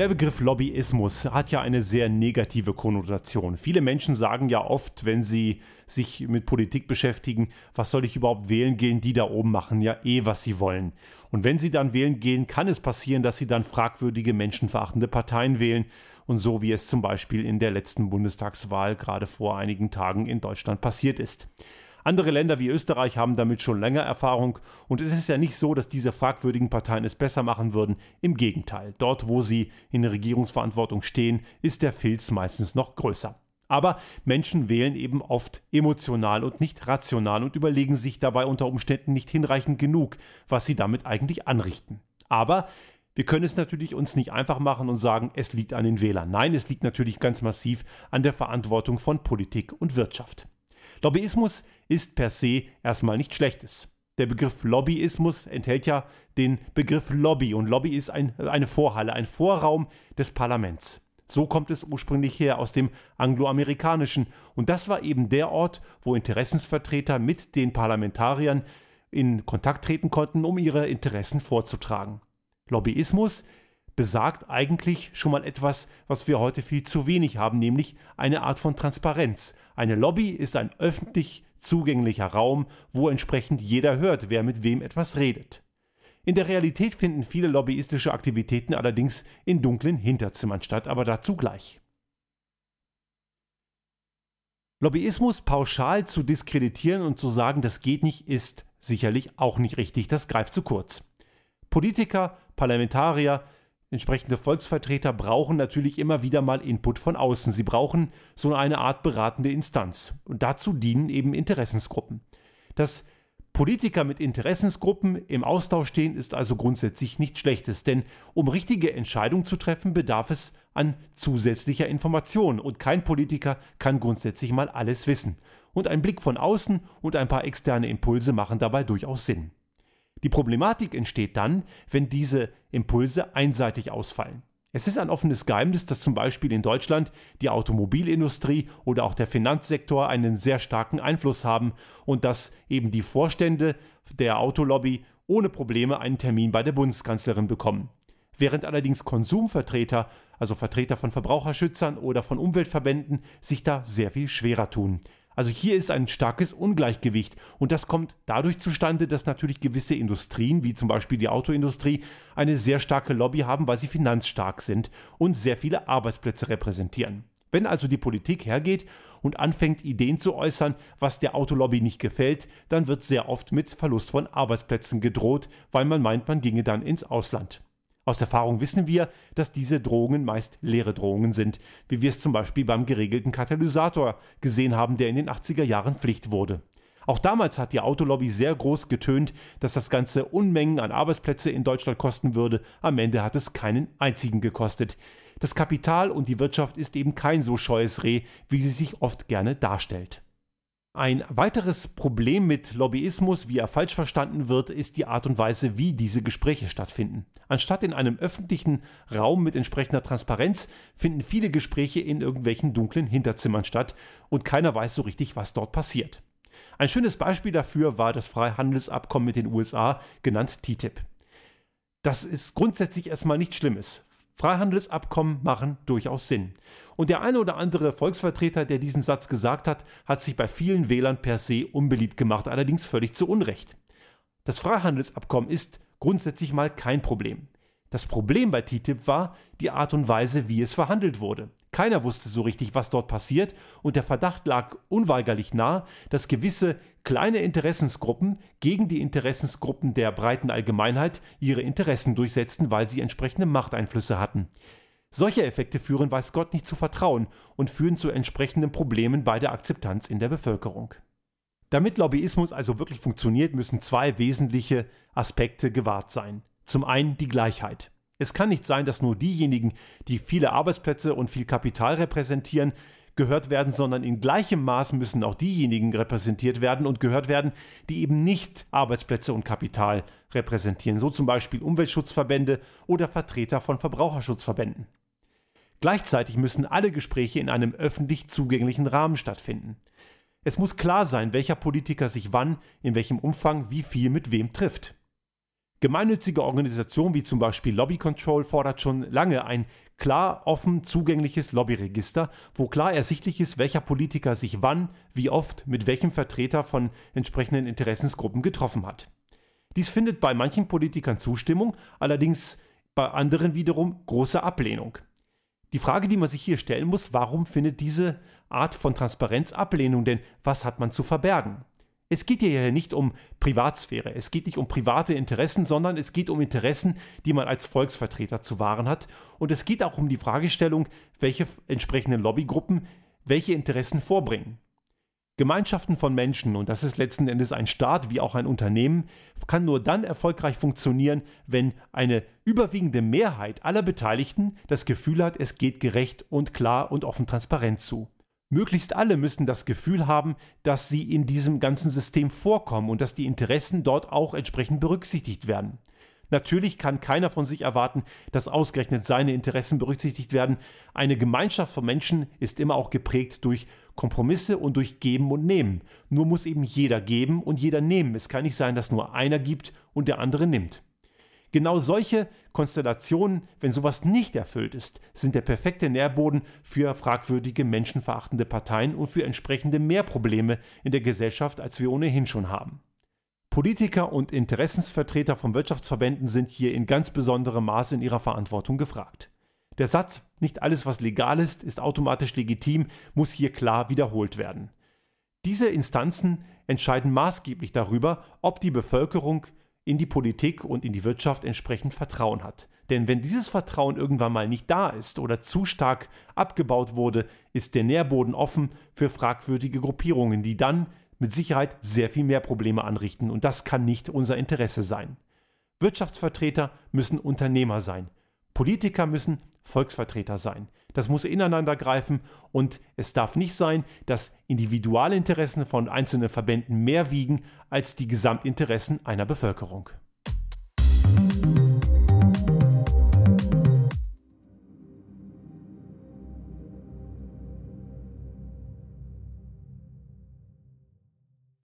Der Begriff Lobbyismus hat ja eine sehr negative Konnotation. Viele Menschen sagen ja oft, wenn sie sich mit Politik beschäftigen, was soll ich überhaupt wählen gehen? Die da oben machen ja eh, was sie wollen. Und wenn sie dann wählen gehen, kann es passieren, dass sie dann fragwürdige, menschenverachtende Parteien wählen. Und so wie es zum Beispiel in der letzten Bundestagswahl gerade vor einigen Tagen in Deutschland passiert ist. Andere Länder wie Österreich haben damit schon länger Erfahrung und es ist ja nicht so, dass diese fragwürdigen Parteien es besser machen würden. Im Gegenteil, dort wo sie in der Regierungsverantwortung stehen, ist der Filz meistens noch größer. Aber Menschen wählen eben oft emotional und nicht rational und überlegen sich dabei unter Umständen nicht hinreichend genug, was sie damit eigentlich anrichten. Aber wir können es natürlich uns nicht einfach machen und sagen, es liegt an den Wählern. Nein, es liegt natürlich ganz massiv an der Verantwortung von Politik und Wirtschaft. Lobbyismus ist per se erstmal nichts Schlechtes. Der Begriff Lobbyismus enthält ja den Begriff Lobby und Lobby ist ein, eine Vorhalle, ein Vorraum des Parlaments. So kommt es ursprünglich her aus dem angloamerikanischen und das war eben der Ort, wo Interessensvertreter mit den Parlamentariern in Kontakt treten konnten, um ihre Interessen vorzutragen. Lobbyismus besagt eigentlich schon mal etwas, was wir heute viel zu wenig haben, nämlich eine Art von Transparenz. Eine Lobby ist ein öffentlich zugänglicher Raum, wo entsprechend jeder hört, wer mit wem etwas redet. In der Realität finden viele lobbyistische Aktivitäten allerdings in dunklen Hinterzimmern statt, aber dazu gleich. Lobbyismus pauschal zu diskreditieren und zu sagen, das geht nicht, ist sicherlich auch nicht richtig, das greift zu kurz. Politiker, Parlamentarier, entsprechende Volksvertreter brauchen natürlich immer wieder mal Input von außen. Sie brauchen so eine Art beratende Instanz. Und dazu dienen eben Interessensgruppen. Dass Politiker mit Interessensgruppen im Austausch stehen, ist also grundsätzlich nichts Schlechtes, denn um richtige Entscheidungen zu treffen, bedarf es an zusätzlicher Information und kein Politiker kann grundsätzlich mal alles wissen. Und ein Blick von außen und ein paar externe Impulse machen dabei durchaus Sinn. Die Problematik entsteht dann, wenn diese Impulse einseitig ausfallen. Es ist ein offenes Geheimnis, dass zum Beispiel in Deutschland die Automobilindustrie oder auch der Finanzsektor einen sehr starken Einfluss haben und dass eben die Vorstände der Autolobby ohne Probleme einen Termin bei der Bundeskanzlerin bekommen. Während allerdings Konsumvertreter, also Vertreter von Verbraucherschützern oder von Umweltverbänden, sich da sehr viel schwerer tun. Also hier ist ein starkes Ungleichgewicht und das kommt dadurch zustande, dass natürlich gewisse Industrien, wie zum Beispiel die Autoindustrie, eine sehr starke Lobby haben, weil sie finanzstark sind und sehr viele Arbeitsplätze repräsentieren. Wenn also die Politik hergeht und anfängt, Ideen zu äußern, was der Autolobby nicht gefällt, dann wird sehr oft mit Verlust von Arbeitsplätzen gedroht, weil man meint, man ginge dann ins Ausland. Aus Erfahrung wissen wir, dass diese Drohungen meist leere Drohungen sind, wie wir es zum Beispiel beim geregelten Katalysator gesehen haben, der in den 80er Jahren Pflicht wurde. Auch damals hat die Autolobby sehr groß getönt, dass das Ganze Unmengen an Arbeitsplätze in Deutschland kosten würde. Am Ende hat es keinen einzigen gekostet. Das Kapital und die Wirtschaft ist eben kein so scheues Reh, wie sie sich oft gerne darstellt. Ein weiteres Problem mit Lobbyismus, wie er falsch verstanden wird, ist die Art und Weise, wie diese Gespräche stattfinden. Anstatt in einem öffentlichen Raum mit entsprechender Transparenz finden viele Gespräche in irgendwelchen dunklen Hinterzimmern statt und keiner weiß so richtig, was dort passiert. Ein schönes Beispiel dafür war das Freihandelsabkommen mit den USA, genannt TTIP. Das ist grundsätzlich erstmal nichts Schlimmes. Freihandelsabkommen machen durchaus Sinn. Und der eine oder andere Volksvertreter, der diesen Satz gesagt hat, hat sich bei vielen Wählern per se unbeliebt gemacht, allerdings völlig zu Unrecht. Das Freihandelsabkommen ist grundsätzlich mal kein Problem. Das Problem bei TTIP war die Art und Weise, wie es verhandelt wurde. Keiner wusste so richtig, was dort passiert, und der Verdacht lag unweigerlich nahe, dass gewisse kleine Interessensgruppen gegen die Interessensgruppen der breiten Allgemeinheit ihre Interessen durchsetzten, weil sie entsprechende Machteinflüsse hatten. Solche Effekte führen weiß Gott nicht zu Vertrauen und führen zu entsprechenden Problemen bei der Akzeptanz in der Bevölkerung. Damit Lobbyismus also wirklich funktioniert, müssen zwei wesentliche Aspekte gewahrt sein. Zum einen die Gleichheit. Es kann nicht sein, dass nur diejenigen, die viele Arbeitsplätze und viel Kapital repräsentieren, gehört werden, sondern in gleichem Maß müssen auch diejenigen repräsentiert werden und gehört werden, die eben nicht Arbeitsplätze und Kapital repräsentieren, so zum Beispiel Umweltschutzverbände oder Vertreter von Verbraucherschutzverbänden. Gleichzeitig müssen alle Gespräche in einem öffentlich zugänglichen Rahmen stattfinden. Es muss klar sein, welcher Politiker sich wann, in welchem Umfang, wie viel mit wem trifft. Gemeinnützige Organisationen wie zum Beispiel Lobby Control fordert schon lange ein klar offen zugängliches Lobbyregister, wo klar ersichtlich ist, welcher Politiker sich wann, wie oft, mit welchem Vertreter von entsprechenden Interessensgruppen getroffen hat. Dies findet bei manchen Politikern Zustimmung, allerdings bei anderen wiederum große Ablehnung. Die Frage, die man sich hier stellen muss, warum findet diese Art von Transparenz Ablehnung? Denn was hat man zu verbergen? Es geht hier nicht um Privatsphäre, es geht nicht um private Interessen, sondern es geht um Interessen, die man als Volksvertreter zu wahren hat. Und es geht auch um die Fragestellung, welche entsprechenden Lobbygruppen welche Interessen vorbringen. Gemeinschaften von Menschen, und das ist letzten Endes ein Staat wie auch ein Unternehmen, kann nur dann erfolgreich funktionieren, wenn eine überwiegende Mehrheit aller Beteiligten das Gefühl hat, es geht gerecht und klar und offen transparent zu. Möglichst alle müssen das Gefühl haben, dass sie in diesem ganzen System vorkommen und dass die Interessen dort auch entsprechend berücksichtigt werden. Natürlich kann keiner von sich erwarten, dass ausgerechnet seine Interessen berücksichtigt werden. Eine Gemeinschaft von Menschen ist immer auch geprägt durch Kompromisse und durch Geben und Nehmen. Nur muss eben jeder geben und jeder nehmen. Es kann nicht sein, dass nur einer gibt und der andere nimmt. Genau solche Konstellationen, wenn sowas nicht erfüllt ist, sind der perfekte Nährboden für fragwürdige, menschenverachtende Parteien und für entsprechende mehr Probleme in der Gesellschaft, als wir ohnehin schon haben. Politiker und Interessensvertreter von Wirtschaftsverbänden sind hier in ganz besonderem Maße in ihrer Verantwortung gefragt. Der Satz, nicht alles, was legal ist, ist automatisch legitim, muss hier klar wiederholt werden. Diese Instanzen entscheiden maßgeblich darüber, ob die Bevölkerung in die Politik und in die Wirtschaft entsprechend Vertrauen hat. Denn wenn dieses Vertrauen irgendwann mal nicht da ist oder zu stark abgebaut wurde, ist der Nährboden offen für fragwürdige Gruppierungen, die dann mit Sicherheit sehr viel mehr Probleme anrichten und das kann nicht unser Interesse sein. Wirtschaftsvertreter müssen Unternehmer sein. Politiker müssen Volksvertreter sein. Das muss ineinander greifen und es darf nicht sein, dass Individualinteressen von einzelnen Verbänden mehr wiegen als die Gesamtinteressen einer Bevölkerung.